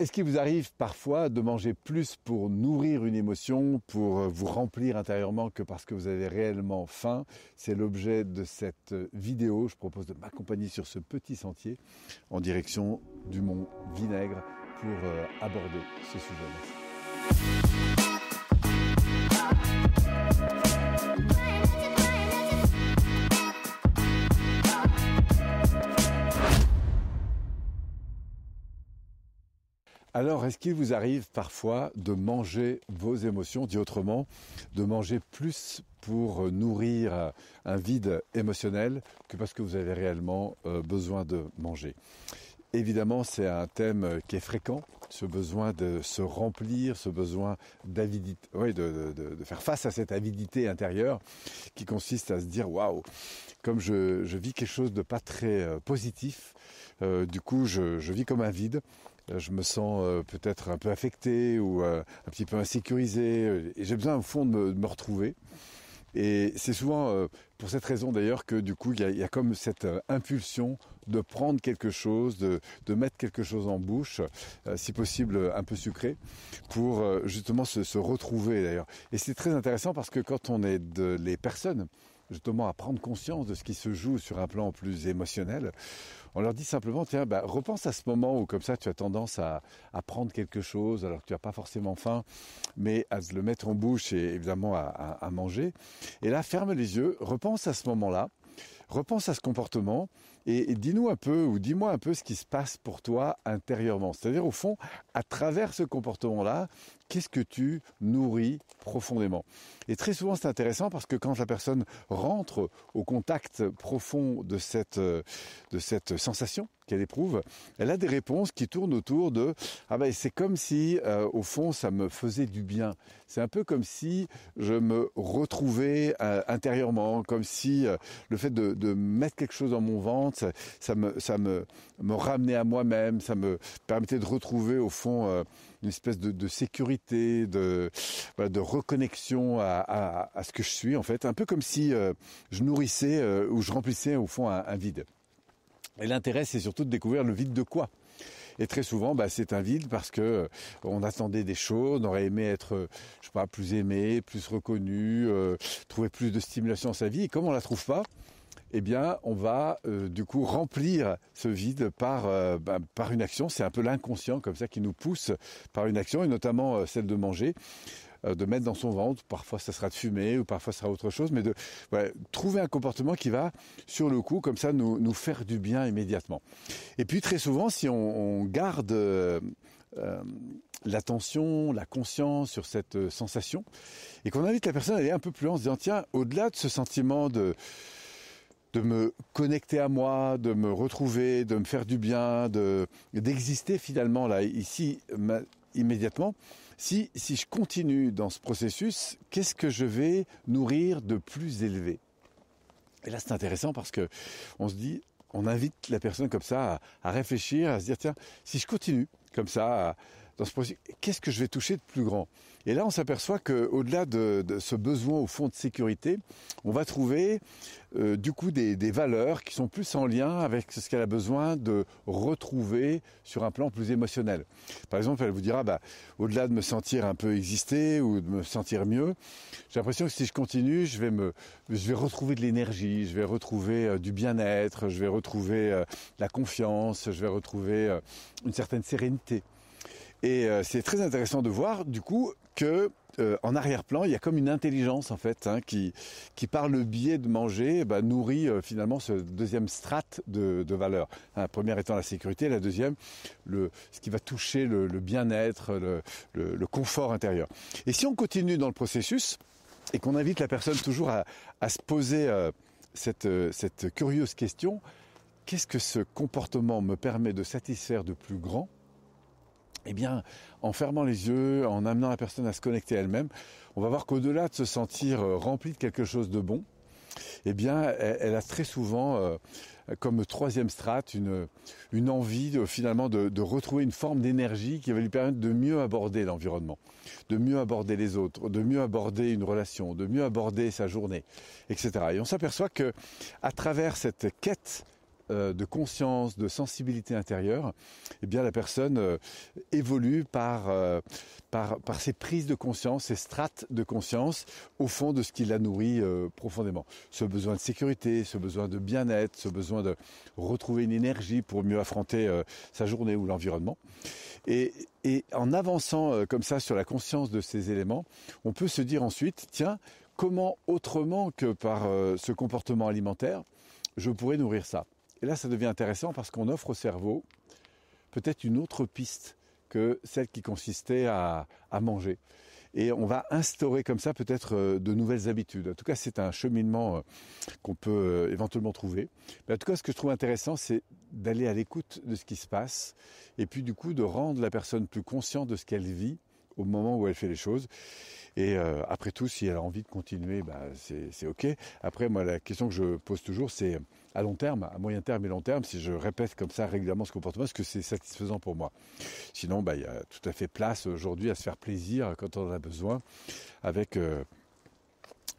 Est-ce qu'il vous arrive parfois de manger plus pour nourrir une émotion, pour euh, vous remplir intérieurement que parce que vous avez réellement faim? C'est l'objet de cette vidéo. Je propose de m'accompagner sur ce petit sentier en direction du mont Vinaigre pour euh, aborder ce sujet. Alors, est-ce qu'il vous arrive parfois de manger vos émotions, dit autrement, de manger plus pour nourrir un vide émotionnel que parce que vous avez réellement euh, besoin de manger? Évidemment, c'est un thème qui est fréquent, ce besoin de se remplir, ce besoin d'avidité, oui, de, faire face à cette avidité intérieure qui consiste à se dire waouh, comme je, vis quelque chose de pas très euh, positif, euh, du coup je, je vis comme un vide je me sens euh, peut-être un peu affecté ou euh, un petit peu insécurisé et j'ai besoin au fond de me, retrouver. Et c'est souvent pour cette raison d'ailleurs que du coup il y, a, comme cette impulsion de prendre quelque chose, de, mettre quelque chose en bouche, si possible un peu sucré, pour justement se, se retrouver d'ailleurs. Et c'est très intéressant parce que quand on est de, les personnes justement à prendre conscience de ce qui se joue sur un plan plus émotionnel, on leur dit simplement, tiens, bah, repense à ce moment où comme ça tu as tendance à, prendre quelque chose alors que tu n'as pas forcément faim, mais à le mettre en bouche et évidemment à manger. Et là, ferme les yeux, repense à ce moment-là, repense à ce comportement et, dis-nous un peu ou dis-moi un peu ce qui se passe pour toi intérieurement. C'est-à-dire au fond, à travers ce comportement-là, qu'est-ce que tu nourris profondément Et très souvent c'est intéressant parce que quand la personne rentre au contact profond de cette, de cette sensation qu'elle éprouve, elle a des réponses qui tournent autour de ah ben c'est comme si euh, au fond ça me faisait du bien. C'est un peu comme si je me retrouvais euh, intérieurement, comme si euh, le fait de, mettre quelque chose dans mon ventre ça, me, ça me, me ramenait à moi-même, ça me permettait de retrouver au fond euh, une espèce de, sécurité, de, de reconnexion à, ce que je suis en fait, un peu comme si euh, je nourrissais euh, ou je remplissais au fond un, vide. Et l'intérêt, c'est surtout de découvrir le vide de quoi. Et très souvent, bah, c'est un vide parce que on attendait des choses, on aurait aimé être, je sais pas, plus aimé, plus reconnu, trouver plus de stimulation dans sa vie. Et comme on la trouve pas, eh bien, on va euh, du coup remplir ce vide par, euh, ben, par une action. C'est un peu l'inconscient comme ça qui nous pousse par une action, et notamment euh, celle de manger de mettre dans son ventre, parfois ça sera de fumer ou parfois ça sera autre chose, mais de trouver un comportement qui va, sur le coup, comme ça, nous, nous faire du bien immédiatement. Et puis très souvent, si on, garde l'attention, la conscience sur cette sensation, et qu'on invite la personne à aller un peu plus loin en se disant, tiens, au-delà de ce sentiment de de me connecter à moi, de me retrouver, de me faire du bien, de d'exister finalement là ici immédiatement. Si si je continue dans ce processus, qu'est-ce que je vais nourrir de plus élevé? Et là c'est intéressant parce que on se dit on invite la personne comme ça à, réfléchir, à se dire tiens, si je continue comme ça dans ce processus, qu'est-ce que je vais toucher de plus grand? Et là, on s'aperçoit qu'au-delà de, de, ce besoin au fond de sécurité, on va trouver euh, du coup des, des, valeurs qui sont plus en lien avec ce qu'elle a besoin de retrouver sur un plan plus émotionnel. Par exemple, elle vous dira, bah, au-delà de me sentir un peu exister ou de me sentir mieux, j'ai l'impression que si je continue, je vais me, je vais retrouver de l'énergie, je vais retrouver euh, du bien-être, je vais retrouver euh, la confiance, je vais retrouver une certaine sérénité. Et c'est très intéressant de voir, du coup, que euh, en arrière-plan, il y a comme une intelligence en fait hein, qui, qui par le biais de manger bah, nourrit euh, finalement ce deuxième strate de, de valeur. La première étant la sécurité, la deuxième ce qui va toucher le, bien-être, le, confort intérieur. Et si on continue dans le processus et qu'on invite la personne toujours à, se poser euh, cette curieuse question, qu'est-ce que ce comportement me permet de satisfaire de plus grand eh bien, en fermant les yeux, en amenant la personne à se connecter elle-même, on va voir qu'au-delà de se sentir euh, rempli de quelque chose de bon, eh bien, elle, a très souvent, euh, comme troisième strate, une, une envie de, finalement de, de retrouver une forme d'énergie qui va lui permettre de mieux aborder l'environnement, de mieux aborder les autres, de mieux aborder une relation, de mieux aborder sa journée, etc. Et on s'aperçoit que, à travers cette quête de conscience, de sensibilité intérieure, eh bien la personne évolue par, par, par ses prises de conscience, ses strates de conscience au fond de ce qui la nourrit profondément. Ce besoin de sécurité, ce besoin de bien-être, ce besoin de retrouver une énergie pour mieux affronter sa journée ou l'environnement. Et, en avançant euh, comme ça sur la conscience de ces éléments, on peut se dire ensuite, tiens, comment autrement que par euh, ce comportement alimentaire, je pourrais nourrir ça? Et là, ça devient intéressant parce qu'on offre au cerveau peut-être une autre piste que celle qui consistait à manger et on va instaurer comme ça peut-être euh, de nouvelles habitudes. En tout cas, c'est un cheminement euh, qu'on peut euh, éventuellement trouver. Mais en tout cas, ce que je trouve intéressant, c'est d'aller à l'écoute de ce qui se passe et puis du coup de rendre la personne plus consciente de ce qu'elle vit au moment où elle fait les choses. Et après tout, si elle a envie de continuer, bah, c'est OK. Après, moi, la question que je pose toujours, c'est à long terme, à moyen terme et long terme, si je répète comme ça régulièrement ce comportement, est-ce que c'est satisfaisant pour moi? Sinon, bah, il y a tout à fait place aujourd'hui à se faire plaisir quand on en a besoin avec... Euh,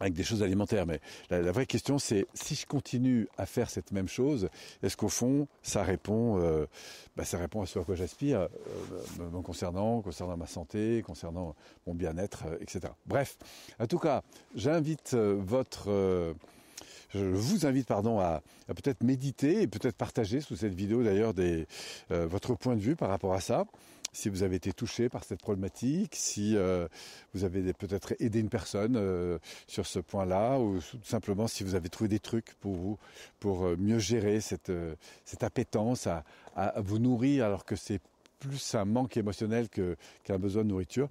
avec des choses alimentaires. Mais la, vraie question, c'est si je continue à faire cette même chose, est-ce qu'au fond, ça répond, euh, bah, ça répond à ce à quoi j'aspire, euh, concernant, concernant ma santé, concernant mon bien-être, etc. Bref, en tout cas, j'invite votre je vous invite pardon, à, peut-être méditer et peut-être partager sous cette vidéo d'ailleurs euh, votre point de vue par rapport à ça. Si vous avez été touché par cette problématique, si euh, vous avez peut-être aidé une personne euh, sur ce point-là, ou tout simplement si vous avez trouvé des trucs pour vous, pour mieux gérer cette, cette appétence à, vous nourrir alors que c'est plus un manque émotionnel qu'un besoin de nourriture.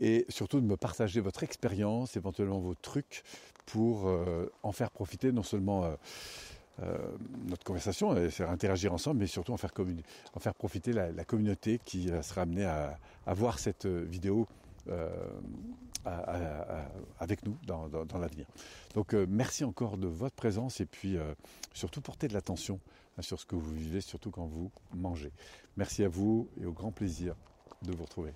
Et surtout de me partager votre expérience, éventuellement vos trucs, pour euh, en faire profiter non seulement euh, euh, notre conversation et faire interagir ensemble, mais surtout en faire, profiter la, communauté qui sera amenée à, voir cette vidéo avec nous dans, l'avenir. Donc merci encore de votre présence et puis surtout portez de l'attention hein, sur ce que vous vivez, surtout quand vous mangez. Merci à vous et au grand plaisir de vous retrouver.